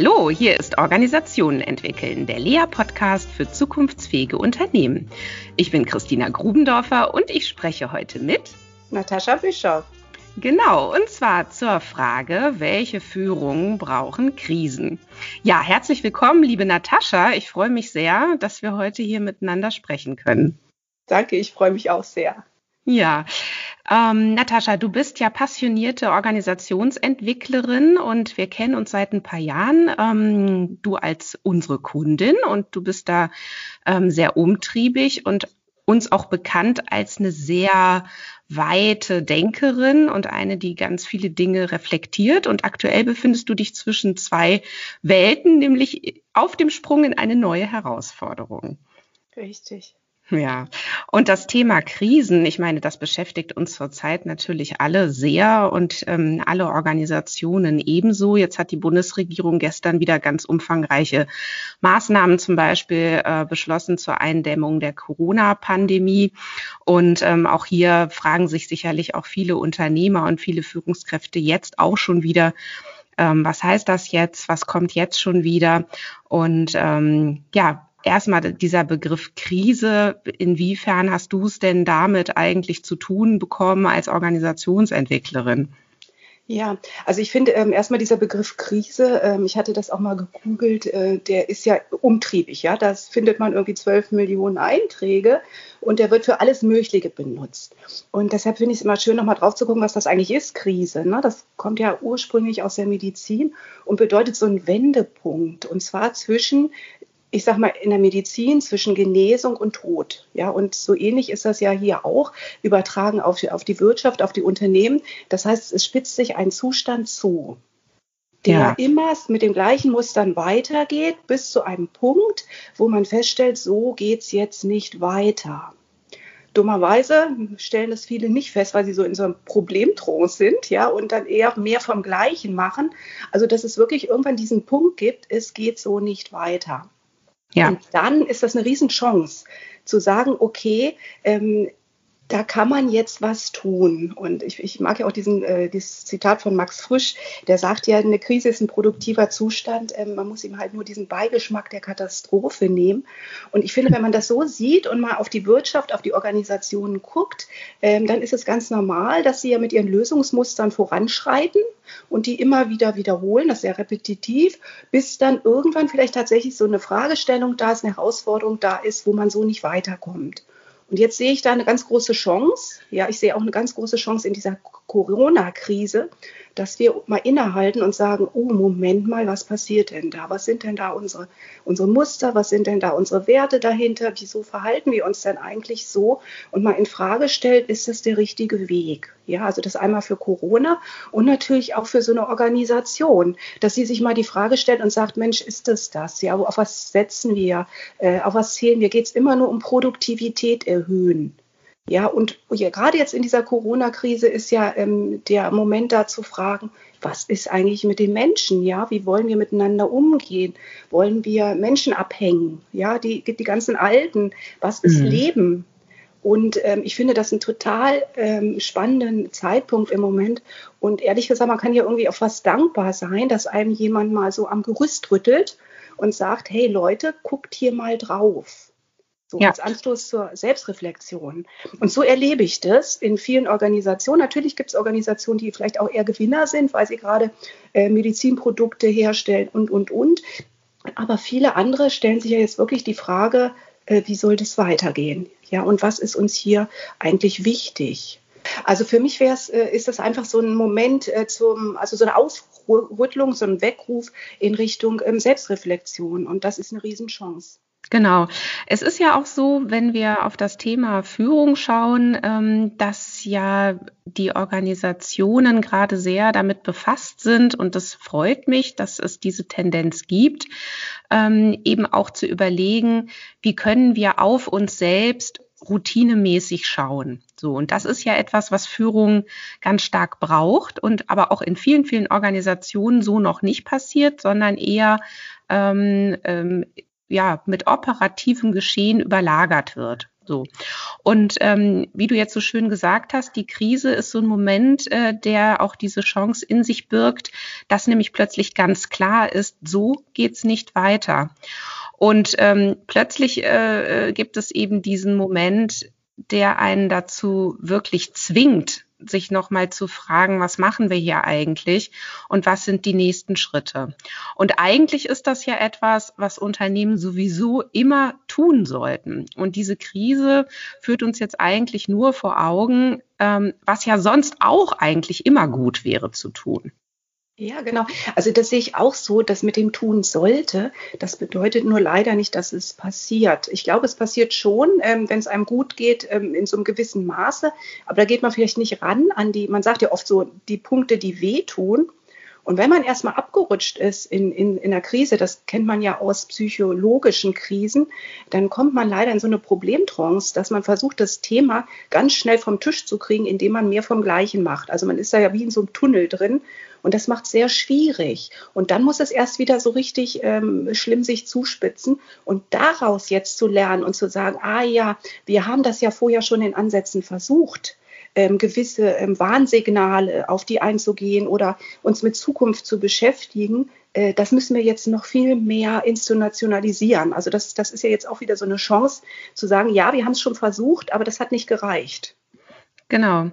Hallo, hier ist Organisationen entwickeln, der Lea-Podcast für zukunftsfähige Unternehmen. Ich bin Christina Grubendorfer und ich spreche heute mit Natascha Bischoff. Genau, und zwar zur Frage, welche Führungen brauchen Krisen? Ja, herzlich willkommen, liebe Natascha. Ich freue mich sehr, dass wir heute hier miteinander sprechen können. Danke, ich freue mich auch sehr. Ja, ähm, Natascha, du bist ja passionierte Organisationsentwicklerin und wir kennen uns seit ein paar Jahren. Ähm, du als unsere Kundin und du bist da ähm, sehr umtriebig und uns auch bekannt als eine sehr weite Denkerin und eine, die ganz viele Dinge reflektiert. Und aktuell befindest du dich zwischen zwei Welten, nämlich auf dem Sprung in eine neue Herausforderung. Richtig. Ja, und das Thema Krisen, ich meine, das beschäftigt uns zurzeit natürlich alle sehr und ähm, alle Organisationen ebenso. Jetzt hat die Bundesregierung gestern wieder ganz umfangreiche Maßnahmen zum Beispiel äh, beschlossen zur Eindämmung der Corona-Pandemie. Und ähm, auch hier fragen sich sicherlich auch viele Unternehmer und viele Führungskräfte jetzt auch schon wieder, ähm, was heißt das jetzt? Was kommt jetzt schon wieder? Und ähm, ja, erstmal dieser Begriff Krise. Inwiefern hast du es denn damit eigentlich zu tun bekommen als Organisationsentwicklerin? Ja, also ich finde ähm, erstmal dieser Begriff Krise, ähm, ich hatte das auch mal gegoogelt, äh, der ist ja umtriebig, ja. Das findet man irgendwie zwölf Millionen Einträge und der wird für alles Mögliche benutzt. Und deshalb finde ich es immer schön, nochmal drauf zu gucken, was das eigentlich ist, Krise. Ne? Das kommt ja ursprünglich aus der Medizin und bedeutet so einen Wendepunkt. Und zwar zwischen ich sag mal, in der Medizin zwischen Genesung und Tod. Ja, und so ähnlich ist das ja hier auch übertragen auf die, auf die Wirtschaft, auf die Unternehmen. Das heißt, es spitzt sich ein Zustand zu, der ja. immer mit den gleichen Mustern weitergeht, bis zu einem Punkt, wo man feststellt, so geht's jetzt nicht weiter. Dummerweise stellen das viele nicht fest, weil sie so in so einem Problemtrance sind, ja, und dann eher mehr vom Gleichen machen. Also, dass es wirklich irgendwann diesen Punkt gibt, es geht so nicht weiter. Ja. Und dann ist das eine Riesenchance zu sagen, okay, ähm, da kann man jetzt was tun. Und ich, ich mag ja auch diesen, äh, dieses Zitat von Max Frisch, der sagt ja, eine Krise ist ein produktiver Zustand. Ähm, man muss ihm halt nur diesen Beigeschmack der Katastrophe nehmen. Und ich finde, wenn man das so sieht und mal auf die Wirtschaft, auf die Organisationen guckt, ähm, dann ist es ganz normal, dass sie ja mit ihren Lösungsmustern voranschreiten und die immer wieder wiederholen, das ist sehr repetitiv, bis dann irgendwann vielleicht tatsächlich so eine Fragestellung da ist, eine Herausforderung da ist, wo man so nicht weiterkommt. Und jetzt sehe ich da eine ganz große Chance. Ja, ich sehe auch eine ganz große Chance in dieser Corona-Krise, dass wir mal innehalten und sagen, oh, Moment mal, was passiert denn da? Was sind denn da unsere, unsere Muster? Was sind denn da unsere Werte dahinter? Wieso verhalten wir uns denn eigentlich so? Und mal in Frage stellt, ist das der richtige Weg? Ja, also das einmal für Corona und natürlich auch für so eine Organisation, dass sie sich mal die Frage stellt und sagt, Mensch, ist das das? Ja, auf was setzen wir? Äh, auf was zählen wir? Geht es immer nur um Produktivität erhöhen? Ja, und ja, gerade jetzt in dieser Corona-Krise ist ja ähm, der Moment da zu fragen, was ist eigentlich mit den Menschen? Ja, wie wollen wir miteinander umgehen? Wollen wir Menschen abhängen? Ja, die, die ganzen Alten, was ist mhm. Leben? Und ähm, ich finde das einen total ähm, spannenden Zeitpunkt im Moment. Und ehrlich gesagt, man kann ja irgendwie auf was dankbar sein, dass einem jemand mal so am Gerüst rüttelt und sagt, hey Leute, guckt hier mal drauf. So ja. als Anstoß zur Selbstreflexion. Und so erlebe ich das in vielen Organisationen. Natürlich gibt es Organisationen, die vielleicht auch eher Gewinner sind, weil sie gerade äh, Medizinprodukte herstellen und, und, und. Aber viele andere stellen sich ja jetzt wirklich die Frage, äh, wie soll das weitergehen? Ja, und was ist uns hier eigentlich wichtig? Also für mich wäre es, äh, ist das einfach so ein Moment äh, zum, also so eine Ausrüttelung, so ein Weckruf in Richtung ähm, Selbstreflexion. Und das ist eine Riesenchance. Genau. Es ist ja auch so, wenn wir auf das Thema Führung schauen, ähm, dass ja die Organisationen gerade sehr damit befasst sind und das freut mich, dass es diese Tendenz gibt, ähm, eben auch zu überlegen, wie können wir auf uns selbst routinemäßig schauen. So. Und das ist ja etwas, was Führung ganz stark braucht und aber auch in vielen, vielen Organisationen so noch nicht passiert, sondern eher ähm, ähm, ja, mit operativem Geschehen überlagert wird. So. Und ähm, wie du jetzt so schön gesagt hast, die Krise ist so ein Moment, äh, der auch diese Chance in sich birgt, dass nämlich plötzlich ganz klar ist, so geht's nicht weiter. Und ähm, plötzlich äh, äh gibt es eben diesen Moment, der einen dazu wirklich zwingt, sich nochmal zu fragen, was machen wir hier eigentlich und was sind die nächsten Schritte. Und eigentlich ist das ja etwas, was Unternehmen sowieso immer tun sollten. Und diese Krise führt uns jetzt eigentlich nur vor Augen, ähm, was ja sonst auch eigentlich immer gut wäre zu tun. Ja, genau. Also das sehe ich auch so, dass mit dem tun sollte. Das bedeutet nur leider nicht, dass es passiert. Ich glaube, es passiert schon, ähm, wenn es einem gut geht, ähm, in so einem gewissen Maße. Aber da geht man vielleicht nicht ran an die, man sagt ja oft so, die Punkte, die wehtun. Und wenn man erstmal abgerutscht ist in, in, in einer Krise, das kennt man ja aus psychologischen Krisen, dann kommt man leider in so eine Problemtrance, dass man versucht, das Thema ganz schnell vom Tisch zu kriegen, indem man mehr vom Gleichen macht. Also man ist da ja wie in so einem Tunnel drin und das macht sehr schwierig. Und dann muss es erst wieder so richtig ähm, schlimm sich zuspitzen. Und daraus jetzt zu lernen und zu sagen, ah ja, wir haben das ja vorher schon in Ansätzen versucht ähm, gewisse ähm, Warnsignale auf die einzugehen oder uns mit Zukunft zu beschäftigen, äh, das müssen wir jetzt noch viel mehr institutionalisieren. Also das, das ist ja jetzt auch wieder so eine Chance zu sagen, ja, wir haben es schon versucht, aber das hat nicht gereicht. Genau.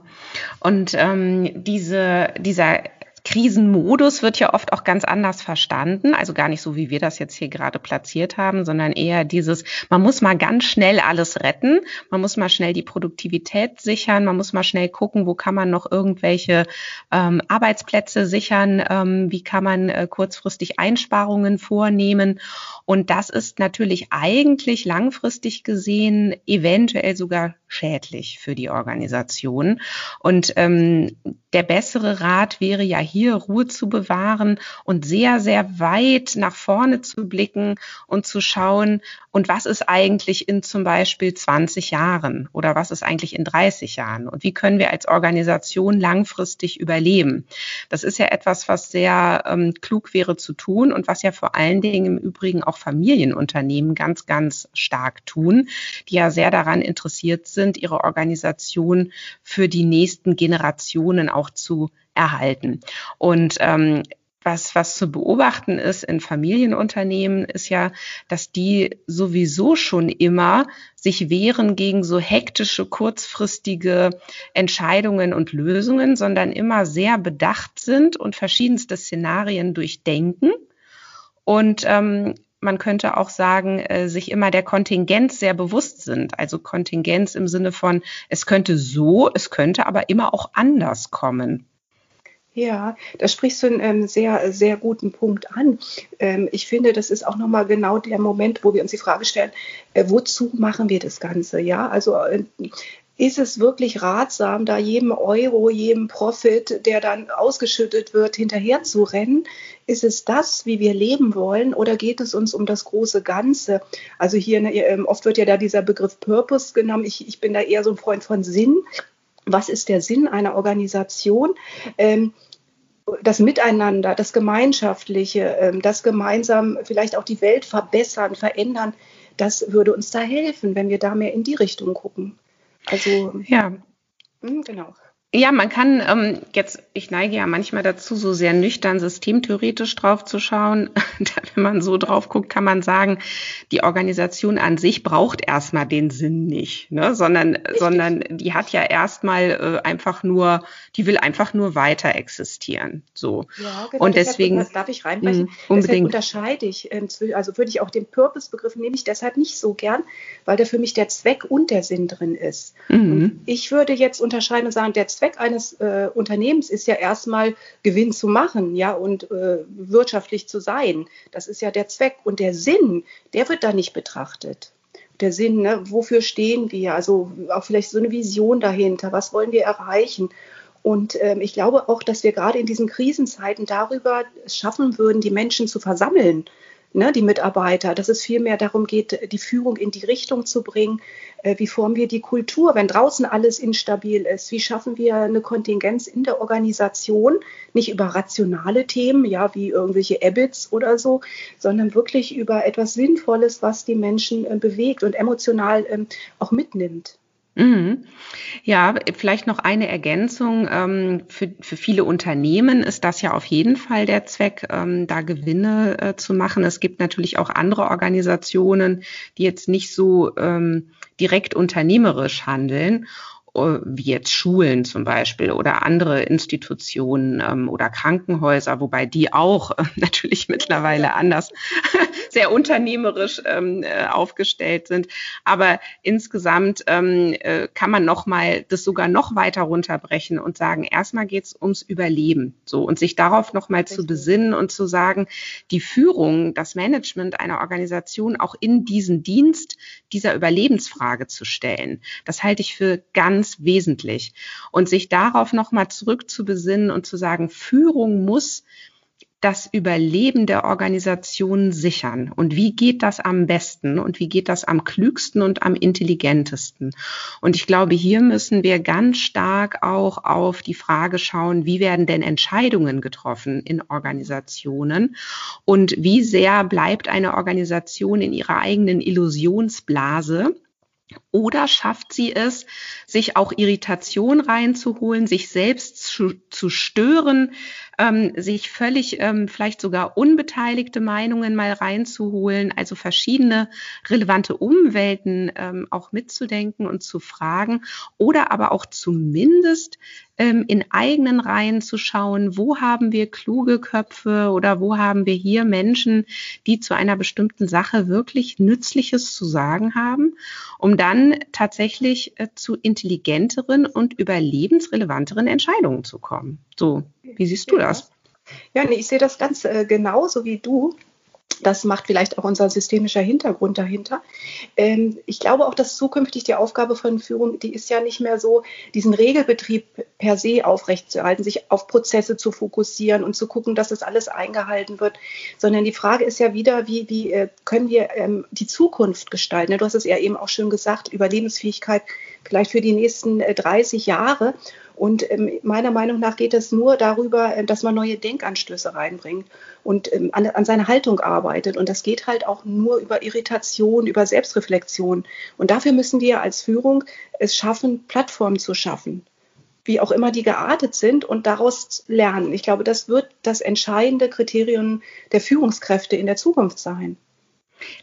Und ähm, diese, dieser Krisenmodus wird ja oft auch ganz anders verstanden. Also gar nicht so, wie wir das jetzt hier gerade platziert haben, sondern eher dieses, man muss mal ganz schnell alles retten. Man muss mal schnell die Produktivität sichern. Man muss mal schnell gucken, wo kann man noch irgendwelche ähm, Arbeitsplätze sichern. Ähm, wie kann man äh, kurzfristig Einsparungen vornehmen. Und das ist natürlich eigentlich langfristig gesehen eventuell sogar schädlich für die Organisation. Und ähm, der bessere Rat wäre ja hier Ruhe zu bewahren und sehr, sehr weit nach vorne zu blicken und zu schauen, und was ist eigentlich in zum Beispiel 20 Jahren oder was ist eigentlich in 30 Jahren und wie können wir als Organisation langfristig überleben. Das ist ja etwas, was sehr ähm, klug wäre zu tun und was ja vor allen Dingen im Übrigen auch Familienunternehmen ganz, ganz stark tun, die ja sehr daran interessiert sind, ihre Organisation für die nächsten Generationen auch zu erhalten. Und ähm, was, was zu beobachten ist in Familienunternehmen, ist ja, dass die sowieso schon immer sich wehren gegen so hektische, kurzfristige Entscheidungen und Lösungen, sondern immer sehr bedacht sind und verschiedenste Szenarien durchdenken. Und ähm, man könnte auch sagen, äh, sich immer der Kontingenz sehr bewusst sind. Also Kontingenz im Sinne von, es könnte so, es könnte aber immer auch anders kommen. Ja, da sprichst du einen ähm, sehr, sehr guten Punkt an. Ähm, ich finde, das ist auch nochmal genau der Moment, wo wir uns die Frage stellen, äh, wozu machen wir das Ganze? Ja, also äh, ist es wirklich ratsam, da jedem Euro, jedem Profit, der dann ausgeschüttet wird, hinterher zu rennen? Ist es das, wie wir leben wollen, oder geht es uns um das große Ganze? Also hier, ne, ähm, oft wird ja da dieser Begriff Purpose genommen. Ich, ich bin da eher so ein Freund von Sinn was ist der Sinn einer Organisation? Ähm, das Miteinander, das Gemeinschaftliche, ähm, das gemeinsam vielleicht auch die Welt verbessern, verändern, das würde uns da helfen, wenn wir da mehr in die Richtung gucken. Also ja, hm, genau. Ja, man kann ähm, jetzt, ich neige ja manchmal dazu, so sehr nüchtern systemtheoretisch drauf zu schauen. Wenn man so drauf guckt, kann man sagen, die Organisation an sich braucht erstmal den Sinn nicht, ne? sondern, sondern die hat ja erstmal äh, einfach nur, die will einfach nur weiter existieren. So. Ja, genau. Und deswegen. Das darf ich reinbrechen? Mh, unbedingt. Deshalb unterscheide ich, äh, also würde ich auch den Purpose-Begriff nehme ich deshalb nicht so gern, weil da für mich der Zweck und der Sinn drin ist. Mhm. ich würde jetzt unterscheiden und sagen, der Zweck Zweck eines äh, Unternehmens ist ja erstmal Gewinn zu machen, ja, und äh, wirtschaftlich zu sein. Das ist ja der Zweck. Und der Sinn, der wird da nicht betrachtet. Der Sinn, ne? wofür stehen wir? Also auch vielleicht so eine Vision dahinter. Was wollen wir erreichen? Und ähm, ich glaube auch, dass wir gerade in diesen Krisenzeiten darüber schaffen würden, die Menschen zu versammeln ne, die Mitarbeiter, dass es vielmehr darum geht, die Führung in die Richtung zu bringen. Äh, wie formen wir die Kultur, wenn draußen alles instabil ist? Wie schaffen wir eine Kontingenz in der Organisation, nicht über rationale Themen, ja, wie irgendwelche EBITs oder so, sondern wirklich über etwas Sinnvolles, was die Menschen äh, bewegt und emotional ähm, auch mitnimmt. Mhm. Ja, vielleicht noch eine Ergänzung. Ähm, für, für viele Unternehmen ist das ja auf jeden Fall der Zweck, ähm, da Gewinne äh, zu machen. Es gibt natürlich auch andere Organisationen, die jetzt nicht so ähm, direkt unternehmerisch handeln wie jetzt Schulen zum Beispiel oder andere Institutionen ähm, oder Krankenhäuser, wobei die auch äh, natürlich mittlerweile anders sehr unternehmerisch ähm, äh, aufgestellt sind. Aber insgesamt ähm, äh, kann man noch mal das sogar noch weiter runterbrechen und sagen, erstmal geht es ums Überleben, so und sich darauf noch mal zu besinnen und zu sagen, die Führung, das Management einer Organisation auch in diesen Dienst dieser Überlebensfrage zu stellen. Das halte ich für ganz ganz wesentlich. Und sich darauf nochmal zurückzubesinnen und zu sagen, Führung muss das Überleben der Organisation sichern. Und wie geht das am besten und wie geht das am klügsten und am intelligentesten? Und ich glaube, hier müssen wir ganz stark auch auf die Frage schauen, wie werden denn Entscheidungen getroffen in Organisationen und wie sehr bleibt eine Organisation in ihrer eigenen Illusionsblase oder schafft sie es, sich auch Irritation reinzuholen, sich selbst zu, zu stören, ähm, sich völlig ähm, vielleicht sogar unbeteiligte Meinungen mal reinzuholen, also verschiedene relevante Umwelten ähm, auch mitzudenken und zu fragen oder aber auch zumindest ähm, in eigenen Reihen zu schauen, wo haben wir kluge Köpfe oder wo haben wir hier Menschen, die zu einer bestimmten Sache wirklich Nützliches zu sagen haben, um dann tatsächlich äh, zu intelligenteren und überlebensrelevanteren Entscheidungen zu kommen. So, wie siehst du das? Ja, nee, ich sehe das ganz äh, genauso wie du. Das macht vielleicht auch unser systemischer Hintergrund dahinter. Ähm, ich glaube auch, dass zukünftig die Aufgabe von Führung, die ist ja nicht mehr so, diesen Regelbetrieb per se aufrechtzuerhalten, sich auf Prozesse zu fokussieren und zu gucken, dass das alles eingehalten wird, sondern die Frage ist ja wieder, wie, wie äh, können wir ähm, die Zukunft gestalten? Du hast es ja eben auch schön gesagt, Überlebensfähigkeit vielleicht für die nächsten äh, 30 Jahre. Und ähm, meiner Meinung nach geht es nur darüber, äh, dass man neue Denkanstöße reinbringt und ähm, an, an seiner Haltung arbeitet. Und das geht halt auch nur über Irritation, über Selbstreflexion. Und dafür müssen wir als Führung es schaffen, Plattformen zu schaffen wie auch immer die geartet sind und daraus lernen. Ich glaube, das wird das entscheidende Kriterium der Führungskräfte in der Zukunft sein.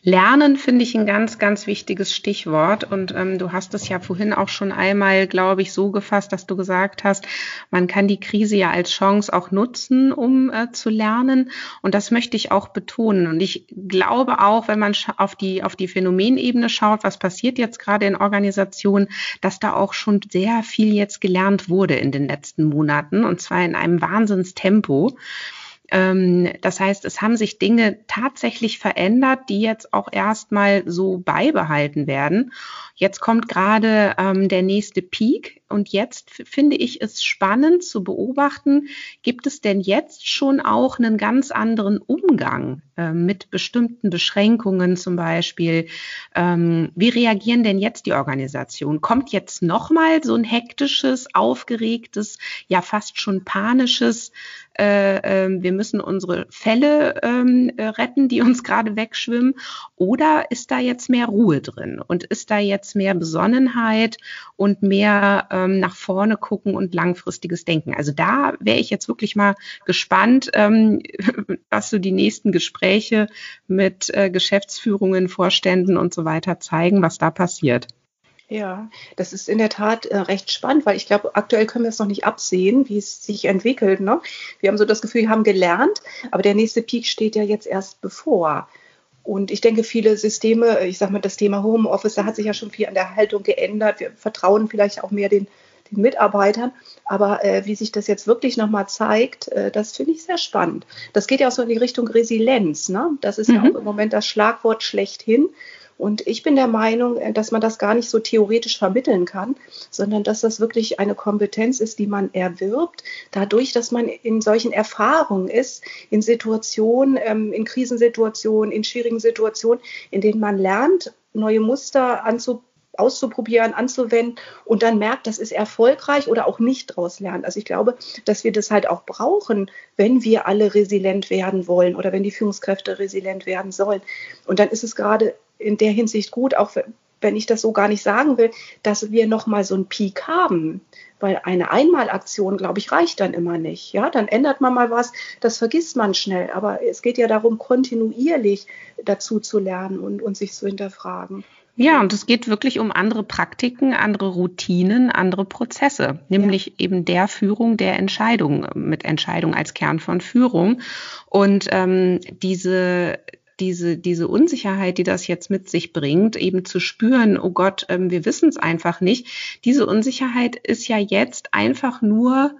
Lernen finde ich ein ganz, ganz wichtiges Stichwort. Und ähm, du hast es ja vorhin auch schon einmal, glaube ich, so gefasst, dass du gesagt hast, man kann die Krise ja als Chance auch nutzen, um äh, zu lernen. Und das möchte ich auch betonen. Und ich glaube auch, wenn man auf die, auf die Phänomenebene schaut, was passiert jetzt gerade in Organisationen, dass da auch schon sehr viel jetzt gelernt wurde in den letzten Monaten. Und zwar in einem Wahnsinnstempo. Ähm, das heißt, es haben sich Dinge tatsächlich verändert, die jetzt auch erstmal so beibehalten werden. Jetzt kommt gerade ähm, der nächste Peak und jetzt finde ich es spannend zu beobachten, gibt es denn jetzt schon auch einen ganz anderen Umgang äh, mit bestimmten Beschränkungen zum Beispiel? Ähm, wie reagieren denn jetzt die Organisationen? Kommt jetzt nochmal so ein hektisches, aufgeregtes, ja fast schon panisches, äh, äh, wir müssen unsere Fälle ähm, äh, retten, die uns gerade wegschwimmen? Oder ist da jetzt mehr Ruhe drin und ist da jetzt mehr Besonnenheit und mehr ähm, nach vorne gucken und langfristiges Denken. Also da wäre ich jetzt wirklich mal gespannt, ähm, was so die nächsten Gespräche mit äh, Geschäftsführungen, Vorständen und so weiter zeigen, was da passiert. Ja, das ist in der Tat äh, recht spannend, weil ich glaube, aktuell können wir es noch nicht absehen, wie es sich entwickelt. Ne? Wir haben so das Gefühl, wir haben gelernt, aber der nächste Peak steht ja jetzt erst bevor. Und ich denke, viele Systeme, ich sage mal, das Thema Homeoffice, da hat sich ja schon viel an der Haltung geändert. Wir vertrauen vielleicht auch mehr den, den Mitarbeitern. Aber äh, wie sich das jetzt wirklich nochmal zeigt, äh, das finde ich sehr spannend. Das geht ja auch so in die Richtung Resilienz. Ne? Das ist mhm. ja auch im Moment das Schlagwort schlechthin. Und ich bin der Meinung, äh, dass man das gar nicht so theoretisch vermitteln kann, sondern dass das wirklich eine Kompetenz ist, die man erwirbt, dadurch, dass man in solchen Erfahrungen ist, in Situationen, ähm, in Krisensituationen, in schwierigen Situationen, in denen man lernt, neue Muster anzupassen auszuprobieren, anzuwenden und dann merkt, das ist erfolgreich oder auch nicht daraus lernt. Also ich glaube, dass wir das halt auch brauchen, wenn wir alle resilient werden wollen oder wenn die Führungskräfte resilient werden sollen. Und dann ist es gerade in der Hinsicht gut, auch wenn ich das so gar nicht sagen will, dass wir nochmal so einen Peak haben. Weil eine Einmalaktion, glaube ich, reicht dann immer nicht. Ja, dann ändert man mal was, das vergisst man schnell. Aber es geht ja darum, kontinuierlich dazu zu lernen und, und sich zu hinterfragen. Ja, und es geht wirklich um andere Praktiken, andere Routinen, andere Prozesse, nämlich ja. eben der Führung der Entscheidung, mit Entscheidung als Kern von Führung. Und ähm, diese diese, diese Unsicherheit, die das jetzt mit sich bringt, eben zu spüren, oh Gott, ähm, wir wissen es einfach nicht. Diese Unsicherheit ist ja jetzt einfach nur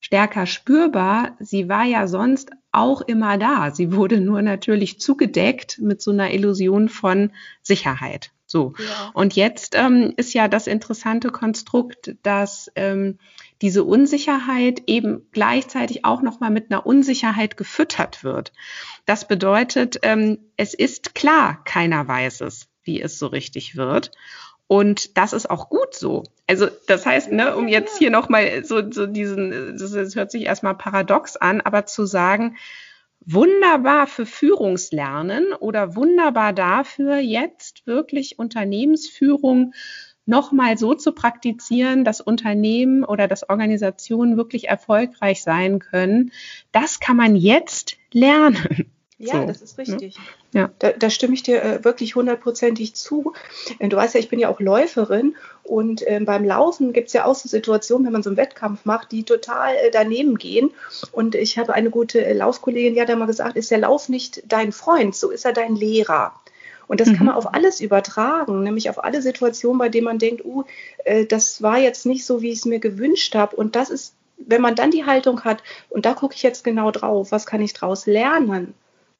stärker spürbar. Sie war ja sonst auch immer da. Sie wurde nur natürlich zugedeckt mit so einer Illusion von Sicherheit. So. Ja. Und jetzt ähm, ist ja das interessante Konstrukt, dass ähm, diese Unsicherheit eben gleichzeitig auch nochmal mit einer Unsicherheit gefüttert wird. Das bedeutet, ähm, es ist klar, keiner weiß es, wie es so richtig wird. Und das ist auch gut so. Also das heißt, ne, um jetzt hier nochmal so, so diesen, das, das hört sich erstmal paradox an, aber zu sagen, wunderbar für Führungslernen oder wunderbar dafür, jetzt wirklich Unternehmensführung nochmal so zu praktizieren, dass Unternehmen oder dass Organisationen wirklich erfolgreich sein können. Das kann man jetzt lernen. Ja, so, das ist richtig. Ne? Ja. Da, da, stimme ich dir äh, wirklich hundertprozentig zu. Äh, du weißt ja, ich bin ja auch Läuferin und äh, beim Laufen gibt es ja auch so Situationen, wenn man so einen Wettkampf macht, die total äh, daneben gehen. Und ich habe eine gute äh, Laufkollegin, die hat mal gesagt, ist der Lauf nicht dein Freund, so ist er dein Lehrer. Und das mhm. kann man auf alles übertragen, nämlich auf alle Situationen, bei denen man denkt, uh, äh, das war jetzt nicht so, wie ich es mir gewünscht habe. Und das ist, wenn man dann die Haltung hat, und da gucke ich jetzt genau drauf, was kann ich daraus lernen?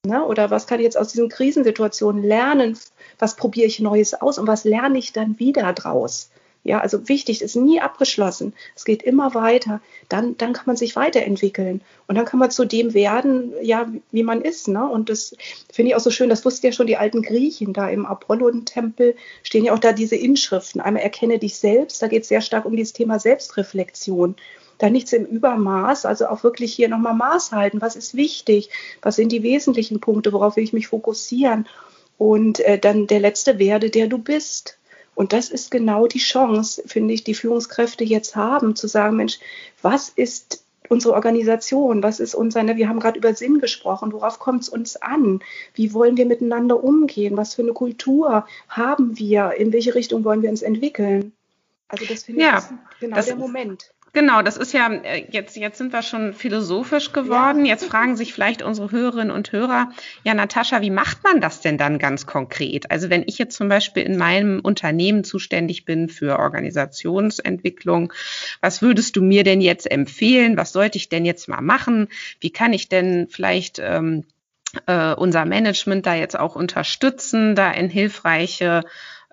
Ne? Oder was kann ich jetzt aus diesen Krisensituationen lernen? Was probiere ich Neues aus und was lerne ich dann wieder draus? Ja, also wichtig, ist nie abgeschlossen. Es geht immer weiter. Dann, dann kann man sich weiterentwickeln. Und dann kann man zu dem werden, ja, wie man ist. Ne? Und das finde ich auch so schön. Das wussten ja schon die alten Griechen da im Apollon-Tempel. Stehen ja auch da diese Inschriften. Einmal erkenne dich selbst. Da geht es sehr stark um dieses Thema Selbstreflexion da nichts im Übermaß, also auch wirklich hier nochmal Maß halten. Was ist wichtig? Was sind die wesentlichen Punkte? Worauf will ich mich fokussieren? Und äh, dann der letzte werde, der du bist. Und das ist genau die Chance, finde ich, die Führungskräfte jetzt haben, zu sagen, Mensch, was ist unsere Organisation? Was ist unser, ne, wir haben gerade über Sinn gesprochen, worauf kommt es uns an? Wie wollen wir miteinander umgehen? Was für eine Kultur haben wir? In welche Richtung wollen wir uns entwickeln? Also das finde ja, ich genau der Moment. Genau, das ist ja, äh, jetzt, jetzt sind wir schon philosophisch geworden. Ja. Jetzt fragen sich vielleicht unsere Hörerinnen und Hörer, ja, Natascha, wie macht man das denn dann ganz konkret? Also wenn ich jetzt zum Beispiel in meinem Unternehmen zuständig bin für Organisationsentwicklung, was würdest du mir denn jetzt empfehlen? Was sollte ich denn jetzt mal machen? Wie kann ich denn vielleicht ähm, äh, unser Management da jetzt auch unterstützen, da in hilfreiche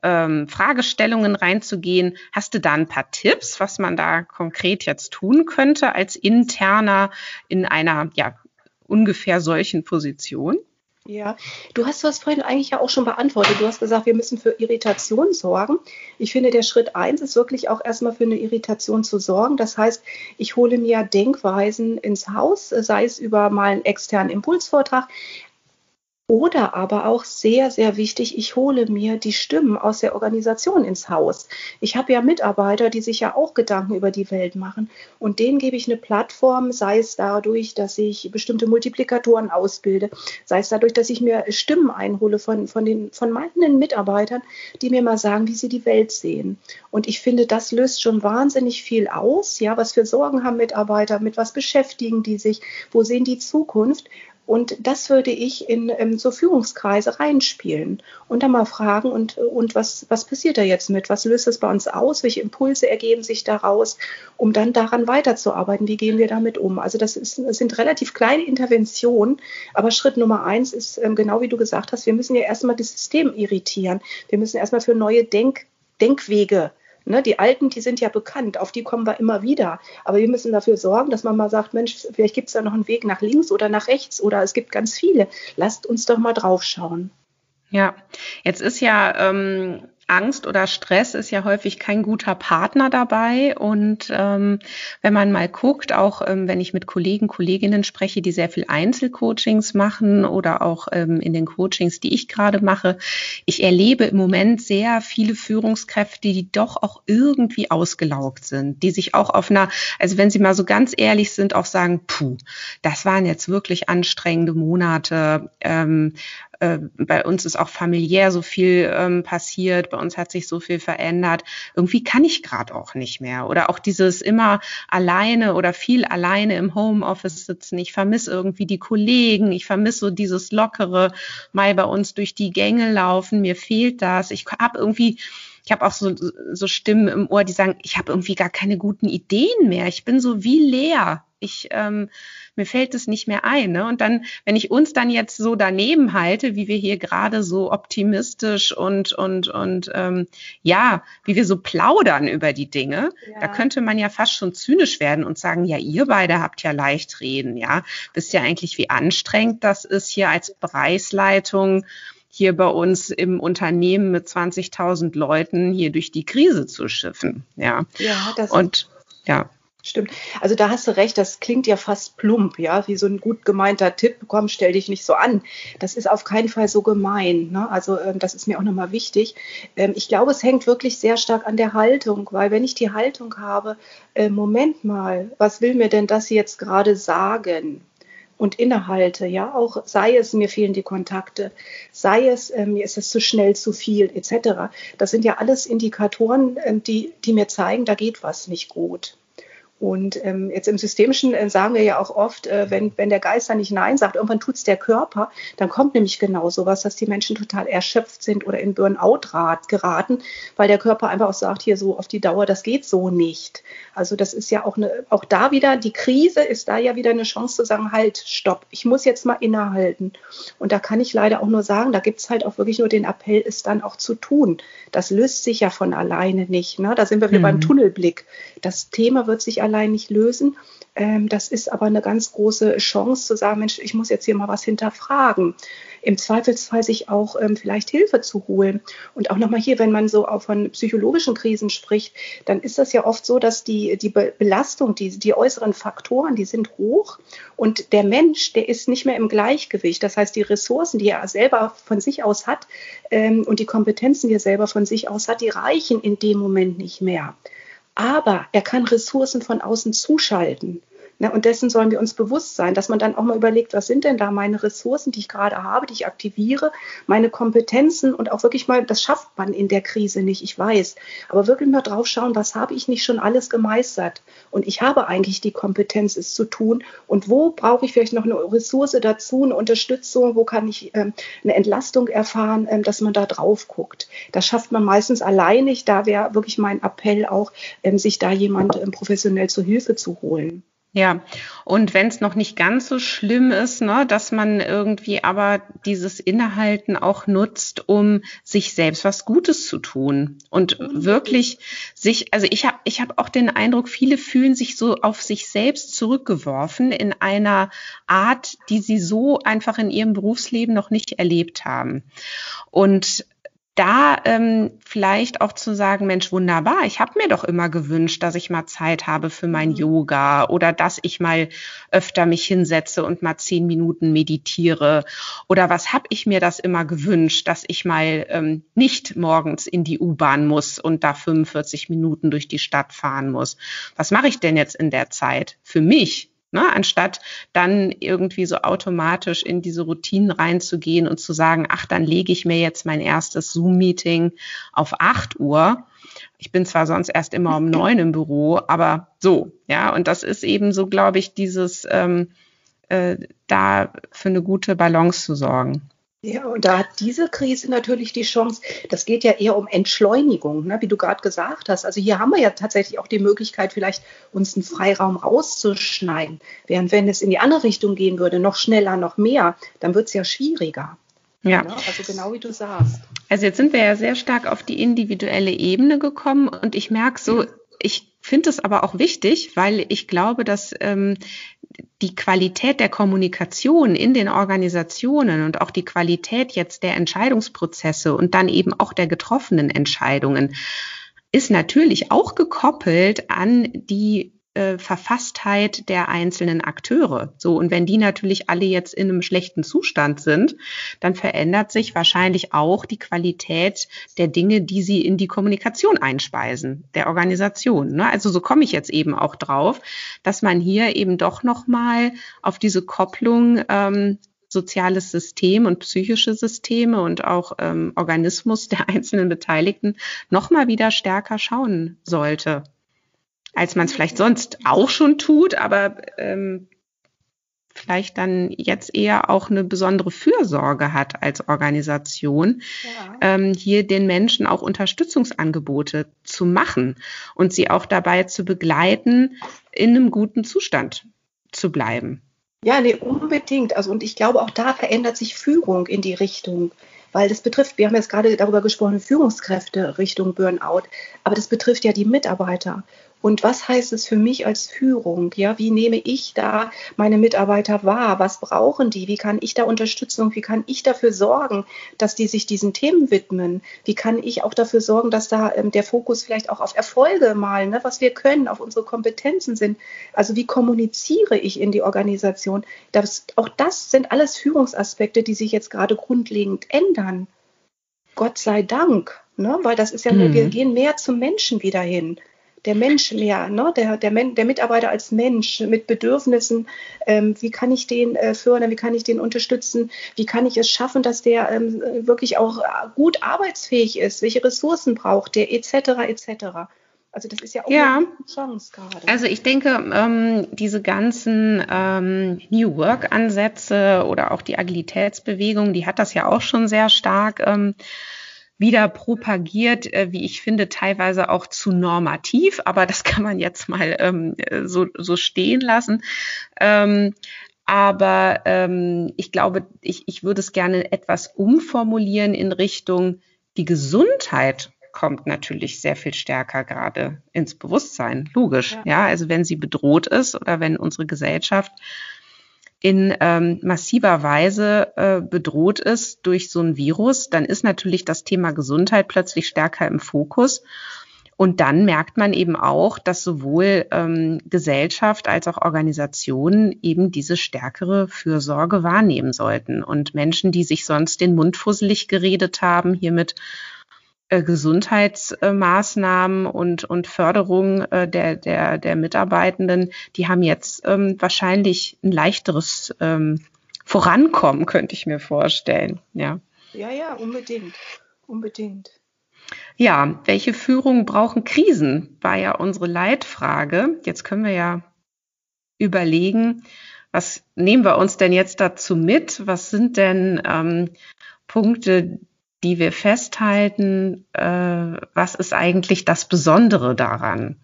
ähm, Fragestellungen reinzugehen. Hast du da ein paar Tipps, was man da konkret jetzt tun könnte als interner in einer ja ungefähr solchen Position? Ja, du hast das vorhin eigentlich ja auch schon beantwortet. Du hast gesagt, wir müssen für Irritation sorgen. Ich finde, der Schritt eins ist wirklich auch erstmal für eine Irritation zu sorgen. Das heißt, ich hole mir Denkweisen ins Haus, sei es über mal einen externen Impulsvortrag, oder aber auch sehr, sehr wichtig, ich hole mir die Stimmen aus der Organisation ins Haus. Ich habe ja Mitarbeiter, die sich ja auch Gedanken über die Welt machen. Und denen gebe ich eine Plattform, sei es dadurch, dass ich bestimmte Multiplikatoren ausbilde, sei es dadurch, dass ich mir Stimmen einhole von, von, den, von meinen Mitarbeitern, die mir mal sagen, wie sie die Welt sehen. Und ich finde, das löst schon wahnsinnig viel aus. Ja, was für Sorgen haben Mitarbeiter, mit was beschäftigen die sich, wo sehen die Zukunft? Und das würde ich in ähm, so Führungskreise reinspielen und dann mal fragen, und, und was, was passiert da jetzt mit? Was löst es bei uns aus? Welche Impulse ergeben sich daraus, um dann daran weiterzuarbeiten? Wie gehen wir damit um? Also das, ist, das sind relativ kleine Interventionen, aber Schritt Nummer eins ist, ähm, genau wie du gesagt hast, wir müssen ja erstmal das System irritieren. Wir müssen erstmal für neue Denk Denkwege Ne, die alten, die sind ja bekannt, auf die kommen wir immer wieder. Aber wir müssen dafür sorgen, dass man mal sagt, Mensch, vielleicht gibt es da noch einen Weg nach links oder nach rechts oder es gibt ganz viele. Lasst uns doch mal drauf schauen. Ja, jetzt ist ja ähm, Angst oder Stress ist ja häufig kein guter Partner dabei. Und ähm, wenn man mal guckt, auch ähm, wenn ich mit Kollegen, Kolleginnen spreche, die sehr viel Einzelcoachings machen oder auch ähm, in den Coachings, die ich gerade mache, ich erlebe im Moment sehr viele Führungskräfte, die doch auch irgendwie ausgelaugt sind, die sich auch auf einer, also wenn sie mal so ganz ehrlich sind, auch sagen, puh, das waren jetzt wirklich anstrengende Monate. Ähm, äh, bei uns ist auch familiär so viel ähm, passiert, bei uns hat sich so viel verändert. Irgendwie kann ich gerade auch nicht mehr. Oder auch dieses immer alleine oder viel alleine im Homeoffice sitzen. Ich vermisse irgendwie die Kollegen, ich vermisse so dieses lockere, mal bei uns durch die Gänge laufen. Mir fehlt das. Ich habe irgendwie ich habe auch so, so Stimmen im Ohr, die sagen, ich habe irgendwie gar keine guten Ideen mehr. Ich bin so wie leer. Ich ähm, mir fällt es nicht mehr ein. Ne? Und dann, wenn ich uns dann jetzt so daneben halte, wie wir hier gerade so optimistisch und und und ähm, ja, wie wir so plaudern über die Dinge, ja. da könnte man ja fast schon zynisch werden und sagen, ja, ihr beide habt ja leicht reden, ja, wisst ja eigentlich, wie anstrengend das ist hier als Bereichsleitung hier bei uns im Unternehmen mit 20.000 Leuten hier durch die Krise zu schiffen. Ja, ja das und ja. Stimmt. Also da hast du recht, das klingt ja fast plump, ja, wie so ein gut gemeinter Tipp, komm, stell dich nicht so an. Das ist auf keinen Fall so gemein. Ne? Also ähm, das ist mir auch nochmal wichtig. Ähm, ich glaube, es hängt wirklich sehr stark an der Haltung, weil wenn ich die Haltung habe, äh, Moment mal, was will mir denn das jetzt gerade sagen? und innehalte, ja, auch sei es, mir fehlen die Kontakte, sei es, äh, mir ist es zu schnell, zu viel, etc. Das sind ja alles Indikatoren, äh, die, die mir zeigen, da geht was nicht gut. Und ähm, jetzt im Systemischen äh, sagen wir ja auch oft, äh, wenn, wenn der Geist dann nicht Nein sagt, irgendwann tut's der Körper, dann kommt nämlich genau sowas, dass die Menschen total erschöpft sind oder in Burnout geraten, weil der Körper einfach auch sagt, hier so auf die Dauer, das geht so nicht. Also das ist ja auch eine, auch da wieder, die Krise ist da ja wieder eine Chance zu sagen, halt, stopp, ich muss jetzt mal innehalten. Und da kann ich leider auch nur sagen, da gibt's halt auch wirklich nur den Appell, es dann auch zu tun. Das löst sich ja von alleine nicht. Ne? Da sind wir wieder mhm. beim Tunnelblick. Das Thema wird sich allein nicht lösen. Ähm, das ist aber eine ganz große Chance zu sagen, Mensch, ich muss jetzt hier mal was hinterfragen. Im Zweifelsfall sich auch ähm, vielleicht Hilfe zu holen. Und auch nochmal hier, wenn man so auch von psychologischen Krisen spricht, dann ist das ja oft so, dass die, die Belastung, die, die äußeren Faktoren, die sind hoch und der Mensch, der ist nicht mehr im Gleichgewicht. Das heißt, die Ressourcen, die er selber von sich aus hat ähm, und die Kompetenzen, die er selber von sich aus hat, die reichen in dem Moment nicht mehr aber er kann Ressourcen von außen zuschalten. Ne, und dessen sollen wir uns bewusst sein, dass man dann auch mal überlegt, was sind denn da meine Ressourcen, die ich gerade habe, die ich aktiviere, meine Kompetenzen und auch wirklich mal, das schafft man in der Krise nicht, ich weiß, aber wirklich mal drauf schauen, was habe ich nicht schon alles gemeistert? Und ich habe eigentlich die Kompetenz, es zu tun. Und wo brauche ich vielleicht noch eine Ressource dazu, eine Unterstützung, wo kann ich ähm, eine Entlastung erfahren, ähm, dass man da drauf guckt. Das schafft man meistens allein nicht, da wäre wirklich mein Appell auch, ähm, sich da jemand ähm, professionell zur Hilfe zu holen. Ja, und wenn es noch nicht ganz so schlimm ist, ne, dass man irgendwie aber dieses Innehalten auch nutzt, um sich selbst was Gutes zu tun und mhm. wirklich sich, also ich habe ich hab auch den Eindruck, viele fühlen sich so auf sich selbst zurückgeworfen in einer Art, die sie so einfach in ihrem Berufsleben noch nicht erlebt haben. Und da ähm, vielleicht auch zu sagen, Mensch, wunderbar, ich habe mir doch immer gewünscht, dass ich mal Zeit habe für mein mhm. Yoga oder dass ich mal öfter mich hinsetze und mal zehn Minuten meditiere. Oder was habe ich mir das immer gewünscht, dass ich mal ähm, nicht morgens in die U-Bahn muss und da 45 Minuten durch die Stadt fahren muss. Was mache ich denn jetzt in der Zeit für mich? Ne, anstatt dann irgendwie so automatisch in diese Routinen reinzugehen und zu sagen, ach, dann lege ich mir jetzt mein erstes Zoom-Meeting auf 8 Uhr. Ich bin zwar sonst erst immer um neun im Büro, aber so, ja, und das ist eben so, glaube ich, dieses ähm, äh, da für eine gute Balance zu sorgen. Ja, und da hat diese Krise natürlich die Chance, das geht ja eher um Entschleunigung, ne, wie du gerade gesagt hast. Also hier haben wir ja tatsächlich auch die Möglichkeit, vielleicht uns einen Freiraum rauszuschneiden. Während wenn es in die andere Richtung gehen würde, noch schneller, noch mehr, dann wird es ja schwieriger. Ja. Ne? Also genau wie du sagst. Also jetzt sind wir ja sehr stark auf die individuelle Ebene gekommen und ich merke so, ich finde es aber auch wichtig, weil ich glaube, dass ähm, die Qualität der Kommunikation in den Organisationen und auch die Qualität jetzt der Entscheidungsprozesse und dann eben auch der getroffenen Entscheidungen ist natürlich auch gekoppelt an die äh, Verfasstheit der einzelnen Akteure. So, und wenn die natürlich alle jetzt in einem schlechten Zustand sind, dann verändert sich wahrscheinlich auch die Qualität der Dinge, die sie in die Kommunikation einspeisen, der Organisation. Ne? Also so komme ich jetzt eben auch drauf, dass man hier eben doch nochmal auf diese Kopplung ähm, soziales System und psychische Systeme und auch ähm, Organismus der einzelnen Beteiligten nochmal wieder stärker schauen sollte als man es vielleicht sonst auch schon tut, aber ähm, vielleicht dann jetzt eher auch eine besondere Fürsorge hat als Organisation, ja. ähm, hier den Menschen auch Unterstützungsangebote zu machen und sie auch dabei zu begleiten, in einem guten Zustand zu bleiben. Ja, nee, unbedingt. Also, und ich glaube, auch da verändert sich Führung in die Richtung weil das betrifft, wir haben jetzt gerade darüber gesprochen, Führungskräfte Richtung Burnout, aber das betrifft ja die Mitarbeiter. Und was heißt es für mich als Führung? Ja, wie nehme ich da meine Mitarbeiter wahr? Was brauchen die? Wie kann ich da Unterstützung? Wie kann ich dafür sorgen, dass die sich diesen Themen widmen? Wie kann ich auch dafür sorgen, dass da ähm, der Fokus vielleicht auch auf Erfolge mal, ne, was wir können, auf unsere Kompetenzen sind? Also wie kommuniziere ich in die Organisation? Das, auch das sind alles Führungsaspekte, die sich jetzt gerade grundlegend ändern. Gott sei Dank, ne? weil das ist ja, mhm. wir gehen mehr zum Menschen wieder hin der Mensch mehr, ne? der, der, der Mitarbeiter als Mensch mit Bedürfnissen, ähm, wie kann ich den äh, fördern, wie kann ich den unterstützen, wie kann ich es schaffen, dass der ähm, wirklich auch gut arbeitsfähig ist, welche Ressourcen braucht der, etc., etc. Also das ist ja auch ja. eine Chance gerade. Also ich denke, ähm, diese ganzen ähm, New Work-Ansätze oder auch die Agilitätsbewegung, die hat das ja auch schon sehr stark ähm, wieder propagiert, äh, wie ich finde, teilweise auch zu normativ, aber das kann man jetzt mal ähm, so, so stehen lassen. Ähm, aber ähm, ich glaube, ich, ich würde es gerne etwas umformulieren in Richtung, die Gesundheit kommt natürlich sehr viel stärker gerade ins Bewusstsein, logisch. Ja. ja, also wenn sie bedroht ist oder wenn unsere Gesellschaft in ähm, massiver Weise äh, bedroht ist durch so ein Virus, dann ist natürlich das Thema Gesundheit plötzlich stärker im Fokus. Und dann merkt man eben auch, dass sowohl ähm, Gesellschaft als auch Organisationen eben diese stärkere Fürsorge wahrnehmen sollten. Und Menschen, die sich sonst den Mund fusselig geredet haben, hiermit Gesundheitsmaßnahmen und, und Förderung äh, der, der, der Mitarbeitenden, die haben jetzt ähm, wahrscheinlich ein leichteres ähm, Vorankommen, könnte ich mir vorstellen. Ja, ja, ja unbedingt. Unbedingt. Ja, welche Führung brauchen Krisen? War ja unsere Leitfrage. Jetzt können wir ja überlegen, was nehmen wir uns denn jetzt dazu mit? Was sind denn ähm, Punkte, die wir festhalten, äh, was ist eigentlich das Besondere daran?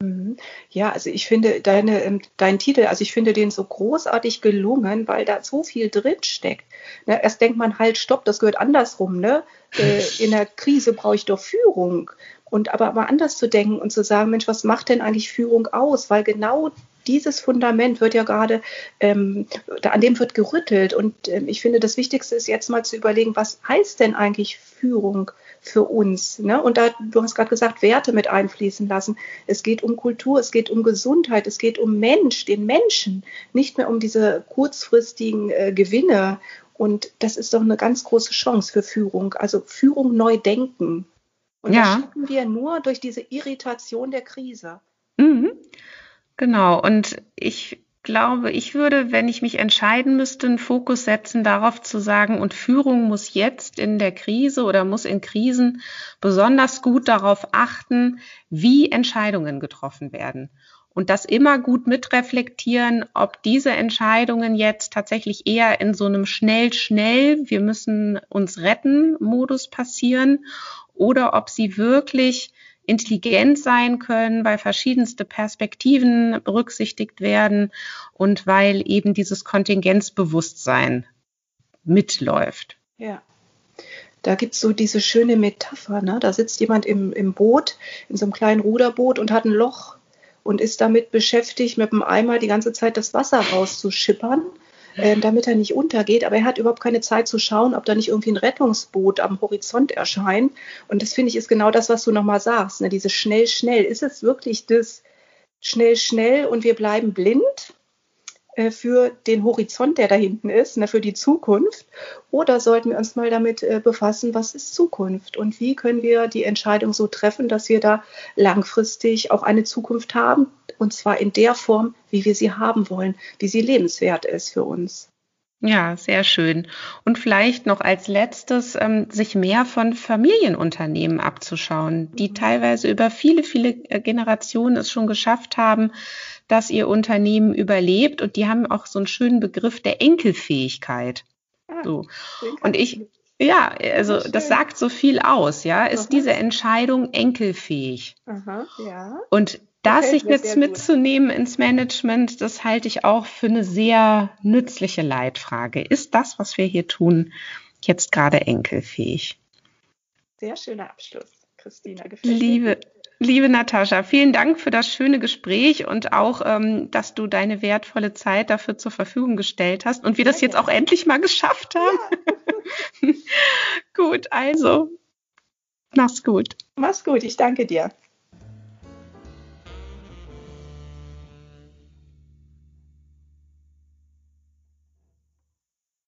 Mhm. Ja, also ich finde deine, ähm, dein Titel, also ich finde den so großartig gelungen, weil da so viel drin steckt. Ne, erst denkt man halt, stopp, das gehört andersrum. Ne? Äh, in der Krise brauche ich doch Führung. Und aber mal anders zu denken und zu sagen, Mensch, was macht denn eigentlich Führung aus? Weil genau dieses Fundament wird ja gerade, ähm, an dem wird gerüttelt. Und ähm, ich finde, das Wichtigste ist jetzt mal zu überlegen, was heißt denn eigentlich Führung für uns? Ne? Und da, du hast gerade gesagt, Werte mit einfließen lassen. Es geht um Kultur, es geht um Gesundheit, es geht um Mensch, den Menschen, nicht mehr um diese kurzfristigen äh, Gewinne. Und das ist doch eine ganz große Chance für Führung. Also Führung neu denken. Und ja. das schaffen wir nur durch diese Irritation der Krise. Mhm. Genau. Und ich glaube, ich würde, wenn ich mich entscheiden müsste, einen Fokus setzen darauf zu sagen, und Führung muss jetzt in der Krise oder muss in Krisen besonders gut darauf achten, wie Entscheidungen getroffen werden. und das immer gut mitreflektieren, ob diese Entscheidungen jetzt tatsächlich eher in so einem schnell, schnell, wir müssen uns retten Modus passieren oder ob sie wirklich intelligent sein können, weil verschiedenste Perspektiven berücksichtigt werden und weil eben dieses Kontingenzbewusstsein mitläuft. Ja. Da gibt es so diese schöne Metapher, ne? da sitzt jemand im, im Boot, in so einem kleinen Ruderboot und hat ein Loch und ist damit beschäftigt, mit dem Eimer die ganze Zeit das Wasser rauszuschippern, äh, damit er nicht untergeht. Aber er hat überhaupt keine Zeit zu schauen, ob da nicht irgendwie ein Rettungsboot am Horizont erscheint. Und das finde ich ist genau das, was du nochmal sagst, ne? dieses schnell, schnell. Ist es wirklich das schnell, schnell und wir bleiben blind? Äh, für den Horizont, der da hinten ist, ne, für die Zukunft? Oder sollten wir uns mal damit äh, befassen, was ist Zukunft und wie können wir die Entscheidung so treffen, dass wir da langfristig auch eine Zukunft haben und zwar in der Form, wie wir sie haben wollen, wie sie lebenswert ist für uns. Ja, sehr schön. Und vielleicht noch als letztes, ähm, sich mehr von Familienunternehmen abzuschauen, die teilweise über viele, viele äh, Generationen es schon geschafft haben, dass ihr Unternehmen überlebt. Und die haben auch so einen schönen Begriff der Enkelfähigkeit. Ah, so. Und ich, ja, also das sagt so viel aus, ja. Ist Aha. diese Entscheidung enkelfähig? Aha, ja. Und das sich jetzt mitzunehmen ins Management, das halte ich auch für eine sehr nützliche Leitfrage. Ist das, was wir hier tun, jetzt gerade enkelfähig? Sehr schöner Abschluss, Christina. Liebe, liebe Natascha, vielen Dank für das schöne Gespräch und auch, ähm, dass du deine wertvolle Zeit dafür zur Verfügung gestellt hast und wir das jetzt auch endlich mal geschafft haben. Ja. gut, also, mach's gut. Mach's gut, ich danke dir.